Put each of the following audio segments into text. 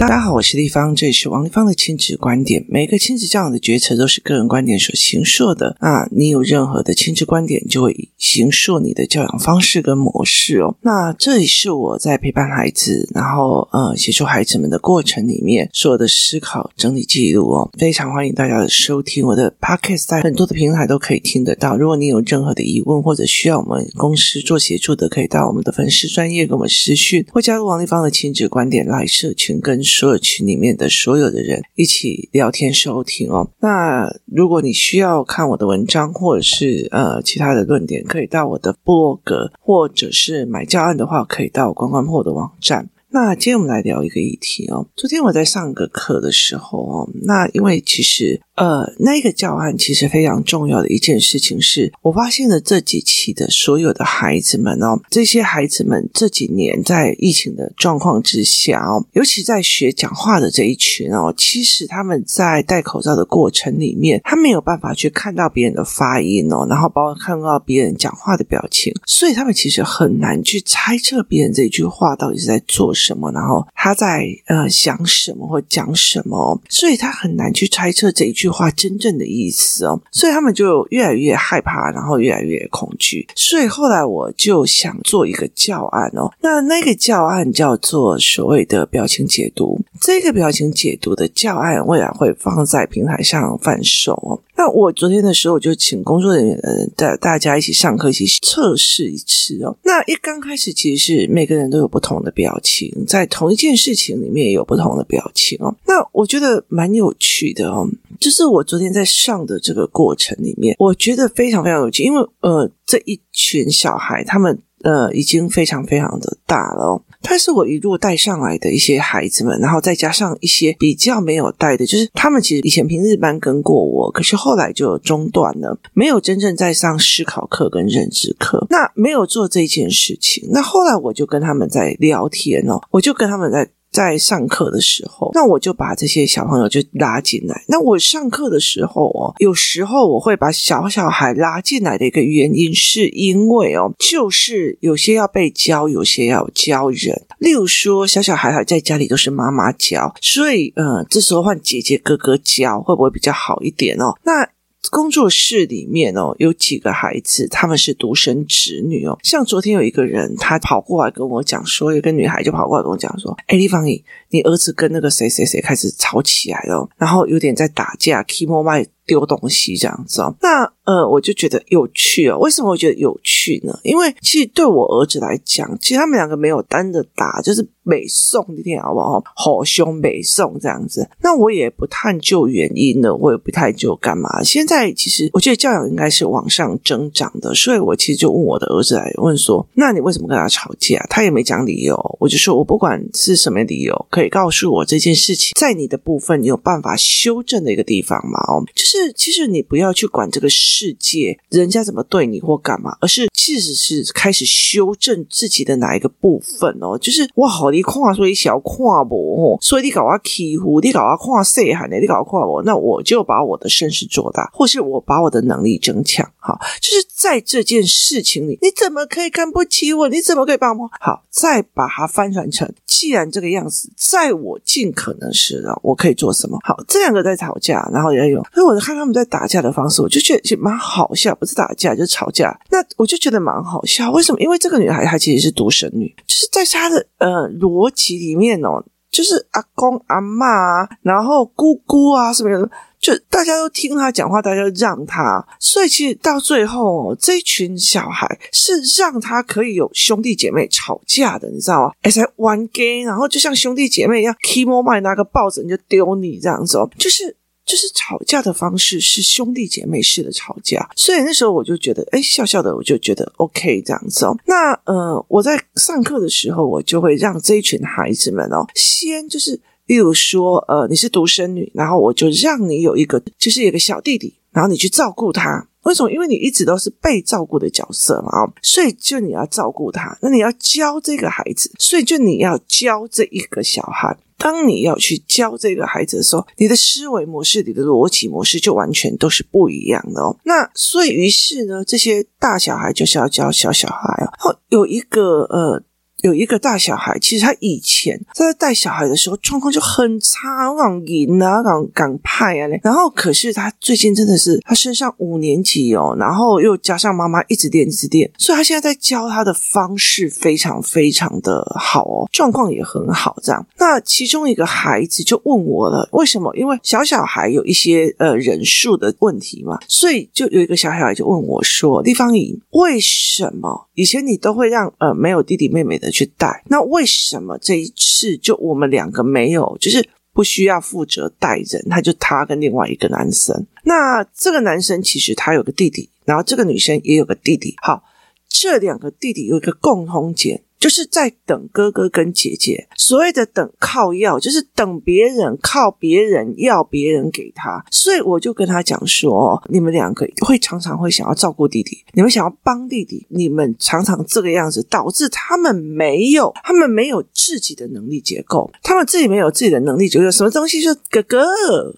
大家好，我是丽芳，这里是王丽芳的亲子观点。每个亲子教养的决策都是个人观点所形塑的啊，你有任何的亲子观点，就会形塑你的教养方式跟模式哦。那这里是我在陪伴孩子，然后呃协助孩子们的过程里面所有的思考整理记录哦。非常欢迎大家的收听，我的 podcast 在很多的平台都可以听得到。如果你有任何的疑问或者需要我们公司做协助的，可以到我们的粉丝专业给我们私讯，或加入王丽芳的亲子观点 LINE 社群跟。所有群里面的所有的人一起聊天收听哦。那如果你需要看我的文章，或者是呃其他的论点，可以到我的博格，或者是买教案的话，可以到关关破的网站。那今天我们来聊一个议题哦。昨天我在上个课的时候哦，那因为其实。呃，那个教案其实非常重要的一件事情是，我发现了这几期的所有的孩子们哦，这些孩子们这几年在疫情的状况之下哦，尤其在学讲话的这一群哦，其实他们在戴口罩的过程里面，他没有办法去看到别人的发音哦，然后包括看到别人讲话的表情，所以他们其实很难去猜测别人这句话到底是在做什么，然后他在呃想什么或讲什么，所以他很难去猜测这一句。话真正的意思哦，所以他们就越来越害怕，然后越来越恐惧。所以后来我就想做一个教案哦，那那个教案叫做所谓的表情解读。这个表情解读的教案未来会放在平台上贩售哦。那我昨天的时候就请工作人员带大家一起上课，一起测试一次哦。那一刚开始其实是每个人都有不同的表情，在同一件事情里面也有不同的表情哦。那我觉得蛮有趣的哦，就是我昨天在上的这个过程里面，我觉得非常非常有趣，因为呃这一群小孩他们呃已经非常非常的大了哦。他是我一路带上来的一些孩子们，然后再加上一些比较没有带的，就是他们其实以前平日班跟过我，可是后来就中断了，没有真正在上思考课跟认知课，那没有做这件事情。那后来我就跟他们在聊天哦，我就跟他们在。在上课的时候，那我就把这些小朋友就拉进来。那我上课的时候哦，有时候我会把小小孩拉进来的一个原因，是因为哦，就是有些要被教，有些要教人。例如说，小小孩还在家里都是妈妈教，所以呃，这时候换姐姐哥哥教，会不会比较好一点哦？那。工作室里面哦，有几个孩子，他们是独生子女哦。像昨天有一个人，他跑过来跟我讲说，有个女孩就跑过来跟我讲说：“哎，李芳怡，你儿子跟那个谁谁谁开始吵起来了，然后有点在打架，Kimo 麦。”丢东西这样子哦，那呃，我就觉得有趣哦。为什么我觉得有趣呢？因为其实对我儿子来讲，其实他们两个没有单的打，就是美送一天好不好？好凶美送这样子。那我也不探究原因呢，我也不探究干嘛。现在其实我觉得教养应该是往上增长的，所以我其实就问我的儿子来问说：“那你为什么跟他吵架？”他也没讲理由，我就说我不管是什么理由，可以告诉我这件事情在你的部分你有办法修正的一个地方吗？哦，就是。是，其实你不要去管这个世界，人家怎么对你或干嘛，而是其实是开始修正自己的哪一个部分哦。就是我好你看，所以小看我，所以你搞我欺负，你搞我看细汉的，你搞我看我，那我就把我的身势做大，或是我把我的能力增强。好，就是在这件事情里，你怎么可以看不起我？你怎么可以帮我？好，再把它翻转成，既然这个样子，在我尽可能时的，我可以做什么？好，这两个在吵架，然后也有，所以我看他们在打架的方式，我就觉得其实蛮好笑，不是打架就是吵架。那我就觉得蛮好笑，为什么？因为这个女孩她其实是独生女，就是在她的呃逻辑里面哦，就是阿公阿嬷啊，然后姑姑啊什么的，就大家都听她讲话，大家都让她，所以其实到最后，这一群小孩是让她可以有兄弟姐妹吵架的，你知道吗？而且玩 gay，然后就像兄弟姐妹一样，Kimo 麦拿个抱枕就丢你这样子哦，就是。就是吵架的方式是兄弟姐妹式的吵架，所以那时候我就觉得，哎，笑笑的，我就觉得 OK 这样子哦。那呃，我在上课的时候，我就会让这一群孩子们哦，先就是，例如说，呃，你是独生女，然后我就让你有一个，就是有一个小弟弟，然后你去照顾他。为什么？因为你一直都是被照顾的角色嘛，所以就你要照顾他，那你要教这个孩子，所以就你要教这一个小孩。当你要去教这个孩子的时候，你的思维模式、你的逻辑模式就完全都是不一样的哦。那所以，于是呢，这些大小孩就是要教小小孩哦。有一个呃。有一个大小孩，其实他以前他在带小孩的时候状况就很差，港银啊，港港派啊嘞，然后可是他最近真的是他升上五年级哦，然后又加上妈妈一直练一直练，所以他现在在教他的方式非常非常的好哦，状况也很好。这样，那其中一个孩子就问我了，为什么？因为小小孩有一些呃人数的问题嘛，所以就有一个小小孩就问我说：“丽芳仪，为什么以前你都会让呃没有弟弟妹妹的？”去带，那为什么这一次就我们两个没有，就是不需要负责带人，他就他跟另外一个男生。那这个男生其实他有个弟弟，然后这个女生也有个弟弟。好，这两个弟弟有一个共同点。就是在等哥哥跟姐姐，所谓的等靠要，就是等别人靠别人要别人给他，所以我就跟他讲说，你们两个会常常会想要照顾弟弟，你们想要帮弟弟，你们常常这个样子，导致他们没有，他们没有自己的能力结构，他们自己没有自己的能力结构，什么东西就哥哥，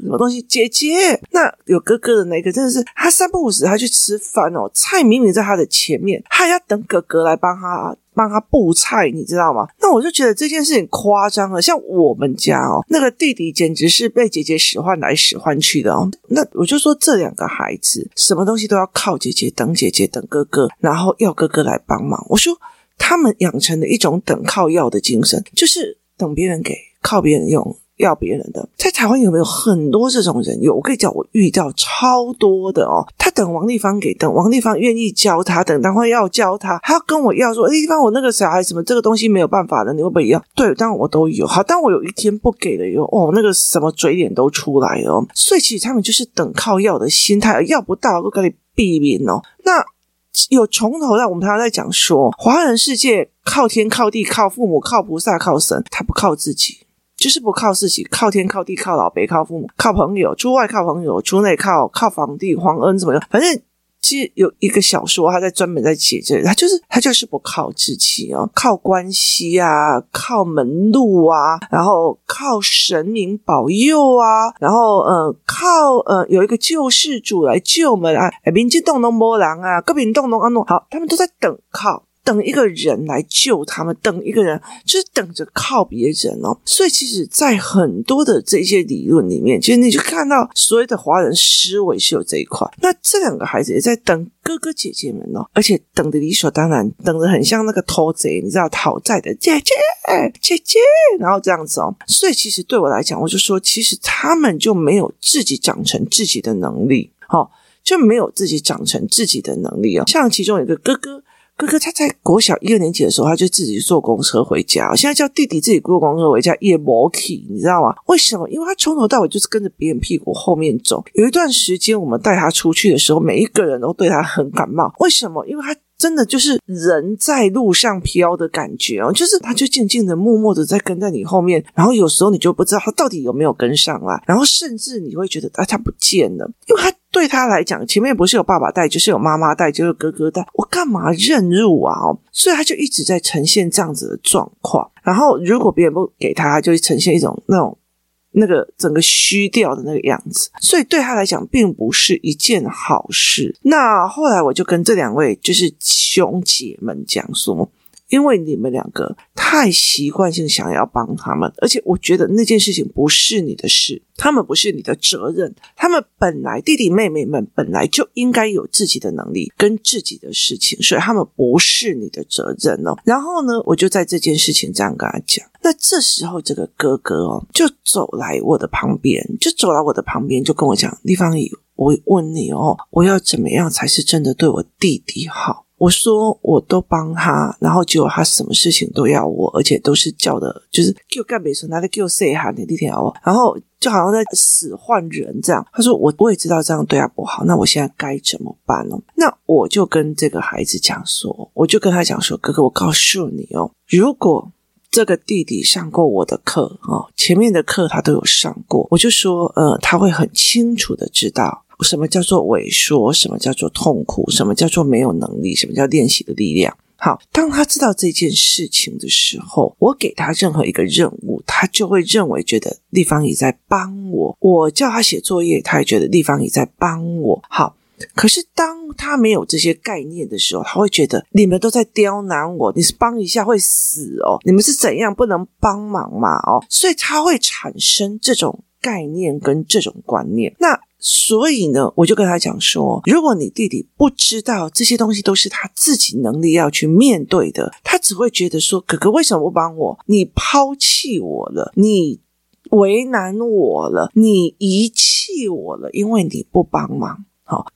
什么东西姐姐，那有哥哥的那个真的是他三不五时他去吃饭哦，菜明明在他的前面，他要等哥哥来帮他。帮他布菜，你知道吗？那我就觉得这件事情夸张了。像我们家哦，那个弟弟简直是被姐姐使唤来使唤去的哦。那我就说这两个孩子，什么东西都要靠姐姐，等姐姐，等哥哥，然后要哥哥来帮忙。我说他们养成了一种等靠要的精神，就是等别人给，靠别人用。要别人的，在台湾有没有很多这种人？有，我可以讲，我遇到超多的哦。他等王丽芳给，等王丽芳愿意教他，等待会要教他，他要跟我要说，丽芳，我那个小孩什么这个东西没有办法的，你会不会要？对，当然我都有。好，当我有一天不给了以后，哦，那个什么嘴脸都出来了。所以其实他们就是等靠要的心态，要不到都给你避免哦。那有从头到我们常常在讲说，华人世界靠天靠地靠父母靠菩萨靠神，他不靠自己。就是不靠自己，靠天靠地靠老北靠父母靠朋友，出外靠朋友，出内靠靠皇帝皇恩怎么样？反正其实有一个小说，他在专门在写这个，他就是他就是不靠自己哦，靠关系啊，靠门路啊，然后靠神明保佑啊，然后呃靠呃有一个救世主来救我们啊，民进党都没人啊，各民党都安弄，好，他们都在等靠。等一个人来救他们，等一个人就是等着靠别人哦。所以，其实，在很多的这些理论里面，其实你就看到所谓的华人思维是有这一块。那这两个孩子也在等哥哥姐姐们哦，而且等的理所当然，等的很像那个偷贼，你知道讨债的姐姐姐姐，然后这样子哦。所以，其实对我来讲，我就说，其实他们就没有自己长成自己的能力，哦，就没有自己长成自己的能力哦。像其中一个哥哥。哥哥他在国小一二年级的时候，他就自己坐公车回家。现在叫弟弟自己坐公车回家也没去，你知道吗？为什么？因为他从头到尾就是跟着别人屁股后面走。有一段时间，我们带他出去的时候，每一个人都对他很感冒。为什么？因为他。真的就是人在路上飘的感觉哦，就是他就静静的、默默的在跟在你后面，然后有时候你就不知道他到底有没有跟上来，然后甚至你会觉得啊，他不见了，因为他对他来讲，前面不是有爸爸带，就是有妈妈带，就是哥哥带，我干嘛认路啊？哦，所以他就一直在呈现这样子的状况。然后如果别人不给他，他就会呈现一种那种。那个整个虚掉的那个样子，所以对他来讲并不是一件好事。那后来我就跟这两位就是兄姐们讲说。因为你们两个太习惯性想要帮他们，而且我觉得那件事情不是你的事，他们不是你的责任，他们本来弟弟妹妹们本来就应该有自己的能力跟自己的事情，所以他们不是你的责任哦。然后呢，我就在这件事情这样跟他讲。那这时候这个哥哥哦，就走来我的旁边，就走来我的旁边，就跟我讲：“丽芳仪，我问你哦，我要怎么样才是真的对我弟弟好？”我说我都帮他，然后结果他什么事情都要我，而且都是叫的，就是给我干别说拿来叫谁喊的那天哦，然后就好像在使唤人这样。他说我我也知道这样对他不好，那我现在该怎么办呢？那我就跟这个孩子讲说，我就跟他讲说，哥哥，我告诉你哦，如果这个弟弟上过我的课哦，前面的课他都有上过，我就说呃，他会很清楚的知道。什么叫做萎缩？什么叫做痛苦？什么叫做没有能力？什么叫练习的力量？好，当他知道这件事情的时候，我给他任何一个任务，他就会认为觉得丽芳仪在帮我。我叫他写作业，他也觉得丽芳仪在帮我。好，可是当他没有这些概念的时候，他会觉得你们都在刁难我，你是帮一下会死哦，你们是怎样不能帮忙嘛哦，所以他会产生这种概念跟这种观念。那所以呢，我就跟他讲说，如果你弟弟不知道这些东西都是他自己能力要去面对的，他只会觉得说，哥哥为什么不帮我？你抛弃我了，你为难我了，你遗弃我了，因为你不帮忙。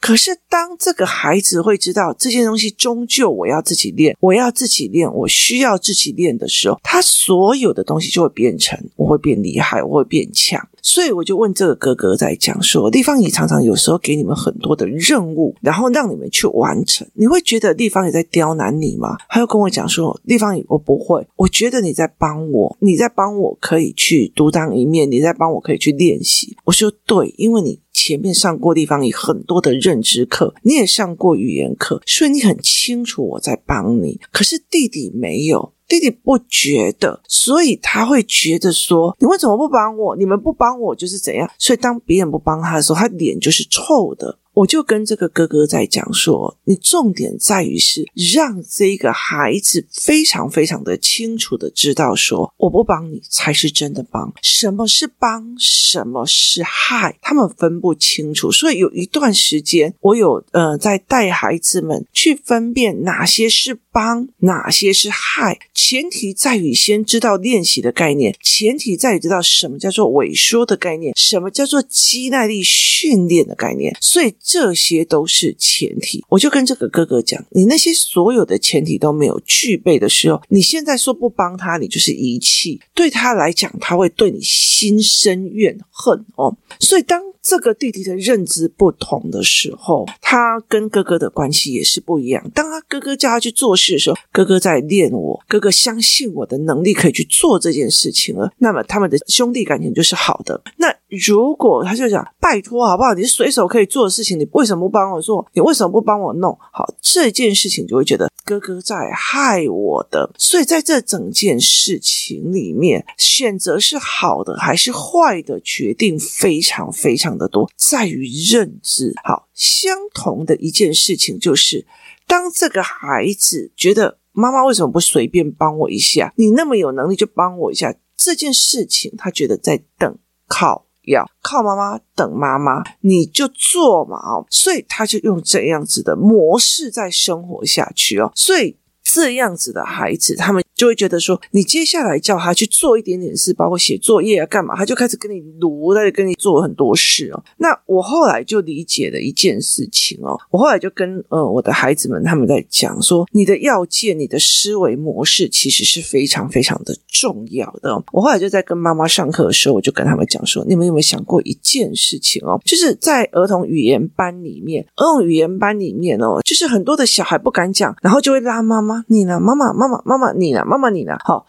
可是当这个孩子会知道这些东西终究我要自己练，我要自己练，我需要自己练的时候，他所有的东西就会变成，我会变厉害，我会变强。所以我就问这个哥哥在讲说，丽芳你常常有时候给你们很多的任务，然后让你们去完成，你会觉得丽芳也在刁难你吗？他又跟我讲说，丽芳，我不会，我觉得你在帮我，你在帮我可以去独当一面，你在帮我可以去练习。我说对，因为你前面上过地方有很多的认知课，你也上过语言课，所以你很清楚我在帮你。可是弟弟没有。弟弟不觉得，所以他会觉得说：“你为什么不帮我？你们不帮我就是怎样？”所以当别人不帮他的时候，他脸就是臭的。我就跟这个哥哥在讲说，你重点在于是让这个孩子非常非常的清楚的知道说，我不帮你才是真的帮。什么是帮？什么是害？他们分不清楚。所以有一段时间，我有呃在带孩子们去分辨哪些是帮，哪些是害。前提在于先知道练习的概念，前提在于知道什么叫做萎缩的概念，什么叫做肌耐力训练的概念。所以。这些都是前提，我就跟这个哥哥讲，你那些所有的前提都没有具备的时候，你现在说不帮他，你就是遗弃，对他来讲，他会对你心生怨恨哦。所以当这个弟弟的认知不同的时候，他跟哥哥的关系也是不一样。当他哥哥叫他去做事的时候，哥哥在练我，哥哥相信我的能力可以去做这件事情了。那么他们的兄弟感情就是好的。那如果他就讲拜托好不好？你随手可以做的事情，你为什么不帮我做？你为什么不帮我弄好这件事情？就会觉得哥哥在害我的。所以在这整件事情里面，选择是好的还是坏的，决定非常非常的多，在于认知。好，相同的一件事情就是，当这个孩子觉得妈妈为什么不随便帮我一下？你那么有能力就帮我一下，这件事情他觉得在等靠，要靠妈妈，等妈妈，你就做嘛哦，所以他就用这样子的模式在生活下去哦，所以。这样子的孩子，他们就会觉得说，你接下来叫他去做一点点事，包括写作业啊，干嘛，他就开始跟你卢，他就跟你做很多事哦。那我后来就理解了一件事情哦，我后来就跟呃我的孩子们他们在讲说，你的要件、你的思维模式其实是非常非常的重要的。我后来就在跟妈妈上课的时候，我就跟他们讲说，你们有没有想过一件事情哦？就是在儿童语言班里面，儿童语言班里面哦，就是很多的小孩不敢讲，然后就会拉妈妈。你呢，妈妈，妈妈，妈妈，你呢，妈妈，你呢？好，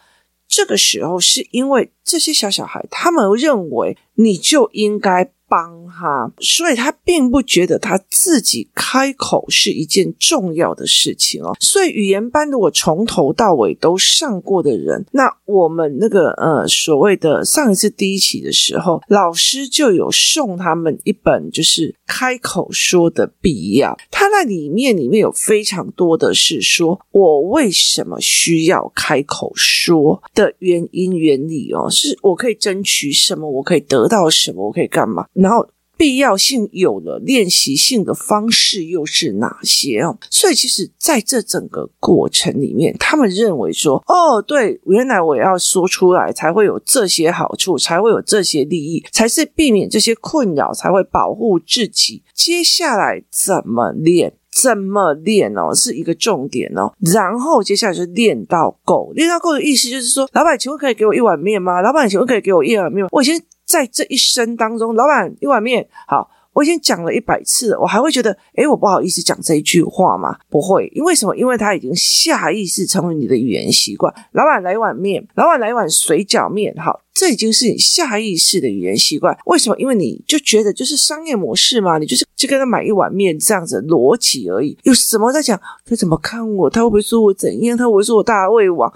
这个时候是因为这些小小孩，他们认为你就应该。帮他，所以他并不觉得他自己开口是一件重要的事情哦。所以语言班如果从头到尾都上过的人，那我们那个呃所谓的上一次第一期的时候，老师就有送他们一本就是开口说的必要。他在里面里面有非常多的是说我为什么需要开口说的原因原理哦，是我可以争取什么，我可以得到什么，我可以干嘛。然后必要性有了，练习性的方式又是哪些哦？所以其实在这整个过程里面，他们认为说，哦，对，原来我要说出来才会有这些好处，才会有这些利益，才是避免这些困扰，才会保护自己。接下来怎么练？怎么练哦？是一个重点哦。然后接下来就是练到够，练到够的意思就是说，老板，请问可以给我一碗面吗？老板，请问可以给我一碗面吗？我先。在这一生当中，老板一碗面，好，我已经讲了一百次了，我还会觉得，诶，我不好意思讲这一句话吗？不会，因为什么？因为他已经下意识成为你的语言习惯。老板来一碗面，老板来一碗水饺面，好，这已经是你下意识的语言习惯。为什么？因为你就觉得就是商业模式嘛，你就是就跟他买一碗面这样子逻辑而已。有什么在讲？他怎么看我？他会不会说我怎样？他会不会说我大胃王？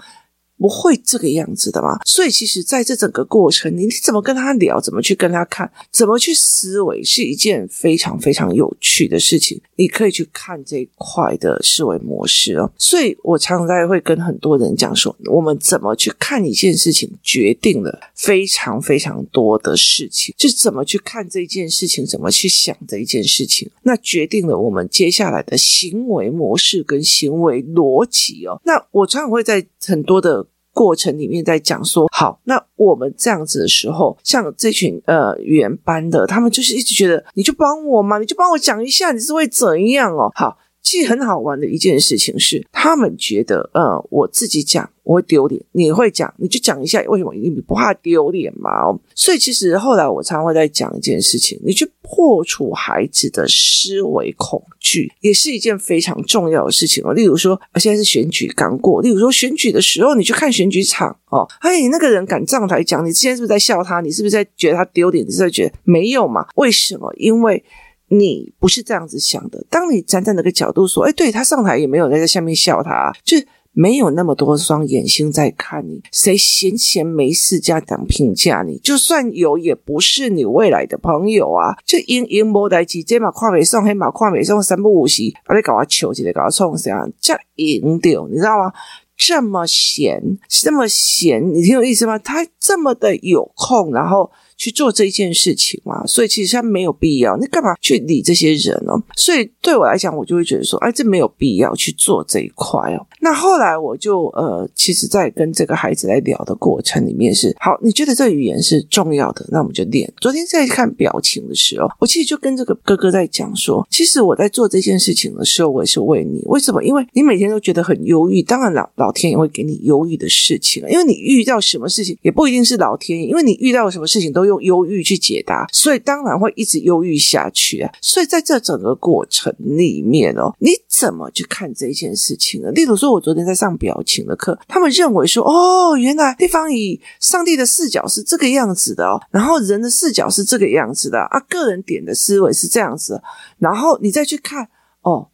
不会这个样子的嘛。所以其实在这整个过程，你怎么跟他聊，怎么去跟他看，怎么去思维，是一件非常非常有趣的事情。你可以去看这一块的思维模式哦。所以我常常在会跟很多人讲说，我们怎么去看一件事情，决定了非常非常多的事情，就怎么去看这件事情，怎么去想这一件事情，那决定了我们接下来的行为模式跟行为逻辑哦。那我常常会在很多的过程里面在讲说，好，那我们这样子的时候，像这群呃语言班的，他们就是一直觉得，你就帮我嘛，你就帮我讲一下，你是会怎样哦？好。其实很好玩的一件事情是，他们觉得，呃，我自己讲我会丢脸，你会讲你就讲一下，为什么你不怕丢脸嘛？哦，所以其实后来我常常会在讲一件事情，你去破除孩子的思维恐惧，也是一件非常重要的事情哦。例如说，现在是选举刚过，例如说选举的时候，你去看选举场哦，哎，你那个人敢上台讲，你之前是不是在笑他？你是不是在觉得他丢脸？你是在觉得没有嘛？为什么？因为。你不是这样子想的。当你站在那个角度说：“哎，对，他上台也没有人在下面笑他，就没有那么多双眼睛在看你。谁闲闲没事这样评价你？就算有，也不是你未来的朋友啊。就因因无代志，这嘛看袂爽，黑马跨美送，三不五时，把你搞我求起来，搞我冲啥？这赢掉，你知道吗？这么闲，这么闲，你听有意思吗？他这么的有空，然后。”去做这一件事情嘛，所以其实他没有必要，你干嘛去理这些人呢？所以对我来讲，我就会觉得说，哎，这没有必要去做这一块哦。那后来我就呃，其实，在跟这个孩子来聊的过程里面是，好，你觉得这语言是重要的，那我们就练。昨天在看表情的时候，我其实就跟这个哥哥在讲说，其实我在做这件事情的时候，我也是为你。为什么？因为你每天都觉得很忧郁，当然老老天也会给你忧郁的事情，因为你遇到什么事情也不一定是老天，因为你遇到什么事情都有。用忧郁去解答，所以当然会一直忧郁下去啊！所以在这整个过程里面哦，你怎么去看这件事情呢？例如说，我昨天在上表情的课，他们认为说，哦，原来对方以上帝的视角是这个样子的哦，然后人的视角是这个样子的啊，个人点的思维是这样子，然后你再去看哦，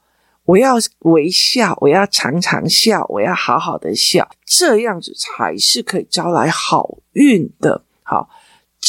我要微笑，我要常常笑，我要好好的笑，这样子才是可以招来好运的。好。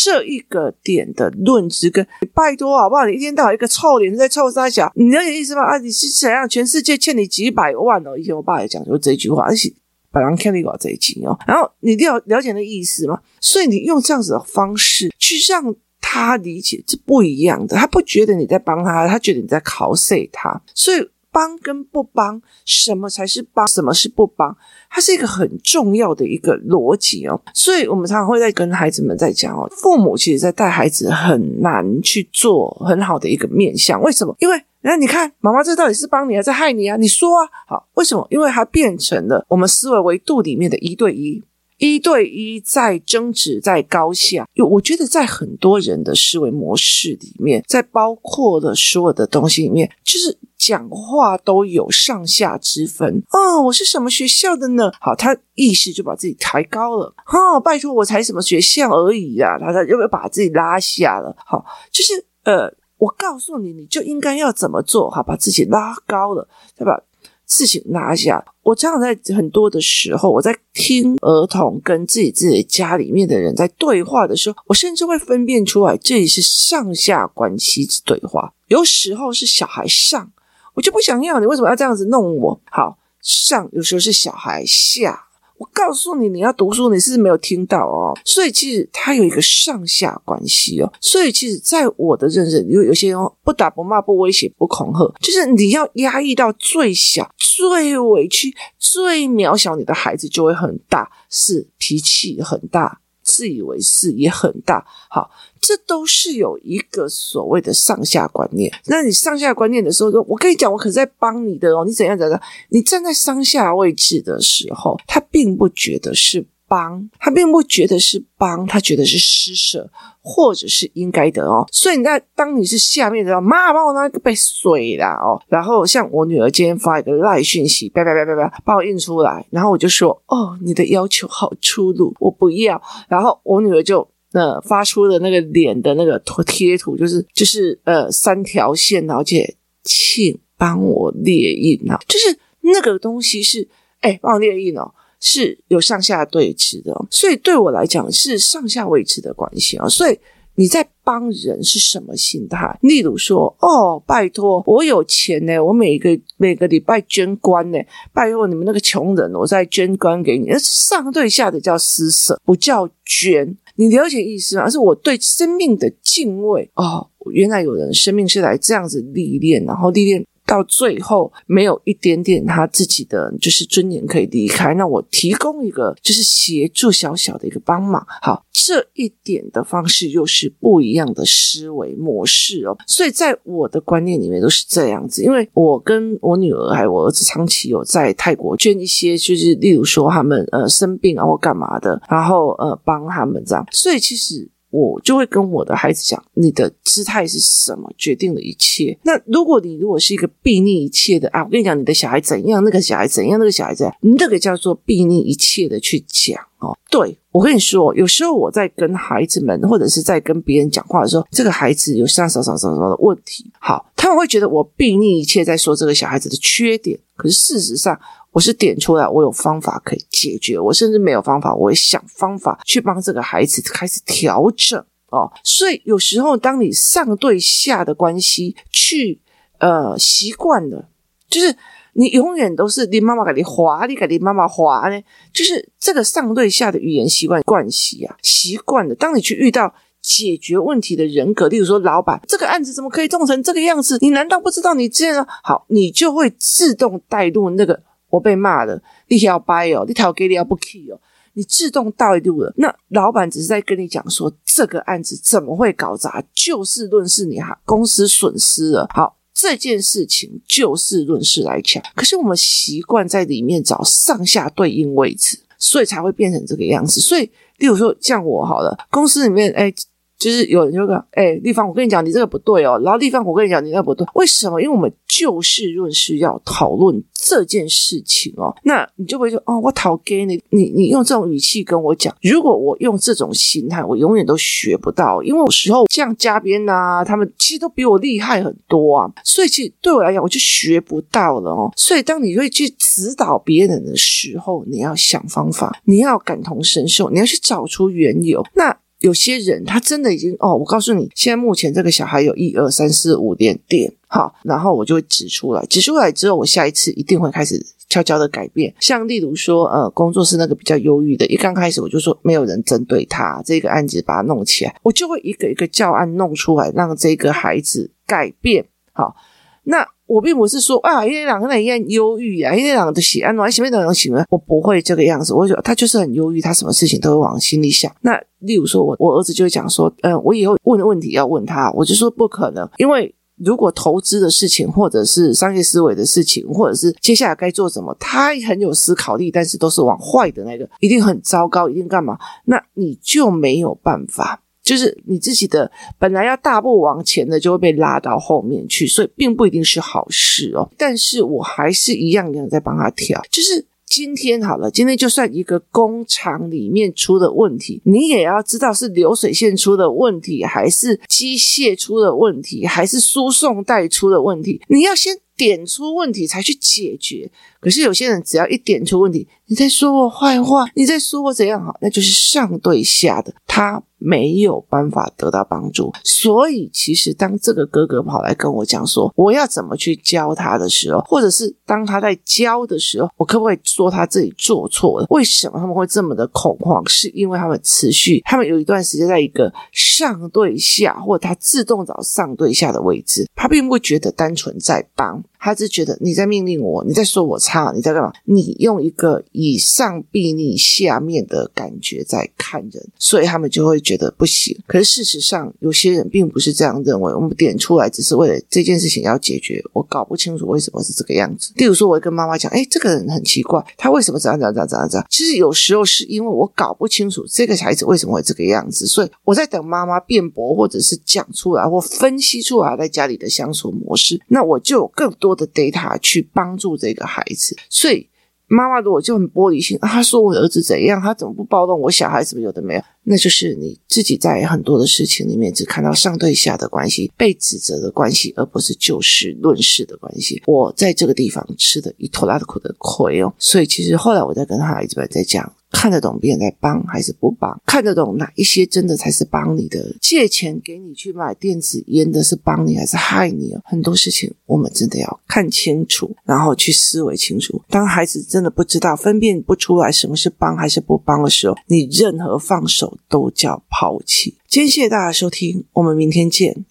这一个点的论知跟拜托好不好？你一天到晚一个臭脸在臭三小，你了解意思吗？啊，你是怎样？全世界欠你几百万哦！以前我爸也讲过这句话，而且本来欠你搞这一句哦。然后你了了解那意思吗？所以你用这样子的方式去让他理解是不一样的，他不觉得你在帮他，他觉得你在考碎他，所以。帮跟不帮，什么才是帮？什么是不帮？它是一个很重要的一个逻辑哦。所以我们常常会在跟孩子们在讲哦，父母其实在带孩子很难去做很好的一个面向。为什么？因为那你看，妈妈这到底是帮你还是害你啊？你说啊。好，为什么？因为它变成了我们思维维度里面的一对一。一对一在争执，在高下，有我觉得在很多人的思维模式里面，在包括的所有的东西里面，就是讲话都有上下之分。哦，我是什么学校的呢？好，他意识就把自己抬高了。哈、哦，拜托，我才什么学校而已啊！他他又要把自己拉下了。好，就是呃，我告诉你，你就应该要怎么做？好，把自己拉高了，对吧？事情拿下，我常常在很多的时候，我在听儿童跟自己自己家里面的人在对话的时候，我甚至会分辨出来，这里是上下关系之对话。有时候是小孩上，我就不想要你，为什么要这样子弄我？好，上有时候是小孩下。我告诉你，你要读书，你是不是没有听到哦？所以其实它有一个上下关系哦。所以其实，在我的认识，有有些人不打不骂不威胁不恐吓，就是你要压抑到最小、最委屈、最渺小，你的孩子就会很大，是脾气很大。自以为是也很大，好，这都是有一个所谓的上下观念。那你上下观念的时候，说我跟你讲，我可是在帮你的哦。你怎样怎样？你站在上下位置的时候，他并不觉得是。帮他并不觉得是帮，他觉得是施舍，或者是应该的哦。所以你在当你是下面的时候，妈帮我拿一个杯水啦哦。然后像我女儿今天发一个赖讯息，叭叭叭叭叭，把我印出来。然后我就说哦，你的要求好粗鲁，我不要。然后我女儿就呃发出的那个脸的那个图贴图，就是就是呃三条线，而且请帮我列印啊，就是那个东西是哎帮我列印哦。是有上下对峙的，所以对我来讲是上下位置的关系啊。所以你在帮人是什么心态？例如说，哦，拜托，我有钱呢，我每个每个礼拜捐官呢，拜托你们那个穷人，我再捐官给你。那上对下的叫施舍，不叫捐。你了解意思吗？而是我对生命的敬畏哦。原来有人生命是来这样子历练，然后历练。到最后没有一点点他自己的就是尊严可以离开，那我提供一个就是协助小小的一个帮忙，好，这一点的方式又是不一样的思维模式哦。所以在我的观念里面都是这样子，因为我跟我女儿还有我儿子长期有在泰国捐一些，就是例如说他们呃生病啊或干嘛的，然后呃帮他们这样，所以其实。我就会跟我的孩子讲，你的姿态是什么，决定了一切。那如果你如果是一个避逆一切的啊，我跟你讲，你的小孩怎样，那个小孩怎样，那个小孩怎样，那个叫做避逆一切的去讲哦。对，我跟你说，有时候我在跟孩子们，或者是在跟别人讲话的时候，这个孩子有啥啥啥啥啥的问题，好，他们会觉得我避逆一切在说这个小孩子的缺点，可是事实上。我是点出来，我有方法可以解决。我甚至没有方法，我会想方法去帮这个孩子开始调整哦。所以有时候，当你上对下的关系去呃习惯了，就是你永远都是你妈妈给你划，你给你妈妈划呢，就是这个上对下的语言习惯关系啊，习惯了。当你去遇到解决问题的人格，例如说老板，这个案子怎么可以弄成这个样子？你难道不知道你这样好？你就会自动带入那个。我被骂了，你条掰哦，你条给你要不 key 哦，你自动带入了。那老板只是在跟你讲说，这个案子怎么会搞砸？就事论事，你哈公司损失了。好，这件事情就事论事来讲。可是我们习惯在里面找上下对应位置，所以才会变成这个样子。所以，例如说像我好了，公司里面哎。就是有人就说：“哎，丽芳，我跟你讲，你这个不对哦。”然后丽芳，我跟你讲，你那不对，为什么？因为我们就事论事要讨论这件事情哦。那你就会说：“哦，我讨给你，你你用这种语气跟我讲。如果我用这种心态，我永远都学不到，因为有时候像嘉宾呐，他们其实都比我厉害很多啊。所以其实对我来讲，我就学不到了哦。所以当你会去指导别人的时候，你要想方法，你要感同身受，你要去找出缘由。那。有些人他真的已经哦，我告诉你，现在目前这个小孩有一二三四五点点，好，然后我就会指出来，指出来之后，我下一次一定会开始悄悄的改变。像例如说，呃，工作室那个比较忧郁的，一刚开始我就说没有人针对他这个案子，把它弄起来，我就会一个一个教案弄出来，让这个孩子改变。好，那。我并不是说啊，因为两个人一样忧郁啊，因为两个都喜安诺，喜欢两种喜欢，我不会这个样子。我觉得他就是很忧郁，他什么事情都会往心里想。那例如说我我儿子就会讲说，嗯，我以后问的问题要问他，我就说不可能，因为如果投资的事情，或者是商业思维的事情，或者是接下来该做什么，他很有思考力，但是都是往坏的那个，一定很糟糕，一定干嘛？那你就没有办法。就是你自己的本来要大步往前的，就会被拉到后面去，所以并不一定是好事哦。但是我还是一样一样在帮他调。就是今天好了，今天就算一个工厂里面出的问题，你也要知道是流水线出的问题，还是机械出的问题，还是输送带出的问题。你要先点出问题才去解决。可是有些人只要一点出问题，你在说我坏话，你在说我怎样好，那就是上对下的他。没有办法得到帮助，所以其实当这个哥哥跑来跟我讲说我要怎么去教他的时候，或者是当他在教的时候，我可不可以说他自己做错了？为什么他们会这么的恐慌？是因为他们持续，他们有一段时间在一个上对下，或者他自动找上对下的位置，他并不会觉得单纯在帮。他只觉得你在命令我，你在说我差，你在干嘛？你用一个以上比你下面的感觉在看人，所以他们就会觉得不行。可是事实上，有些人并不是这样认为。我们点出来只是为了这件事情要解决。我搞不清楚为什么是这个样子。例如说，我会跟妈妈讲：“哎，这个人很奇怪，他为什么这样这样这样这样这样？”其实有时候是因为我搞不清楚这个孩子为什么会这个样子，所以我在等妈妈辩驳，或者是讲出来或分析出来在家里的相处模式。那我就有更多。多的 data 去帮助这个孩子，所以妈妈如果就很玻璃心啊，说我儿子怎样，他怎么不包容我小孩，什么有的没有，那就是你自己在很多的事情里面只看到上对下的关系，被指责的关系，而不是就事论事的关系。我在这个地方吃的一拖拉的苦的亏哦，所以其实后来我在跟他孩子们在讲。看得懂别人在帮还是不帮？看得懂哪一些真的才是帮你的？借钱给你去买电子烟的是帮你还是害你？很多事情我们真的要看清楚，然后去思维清楚。当孩子真的不知道分辨不出来什么是帮还是不帮的时候，你任何放手都叫抛弃。今天谢谢大家收听，我们明天见。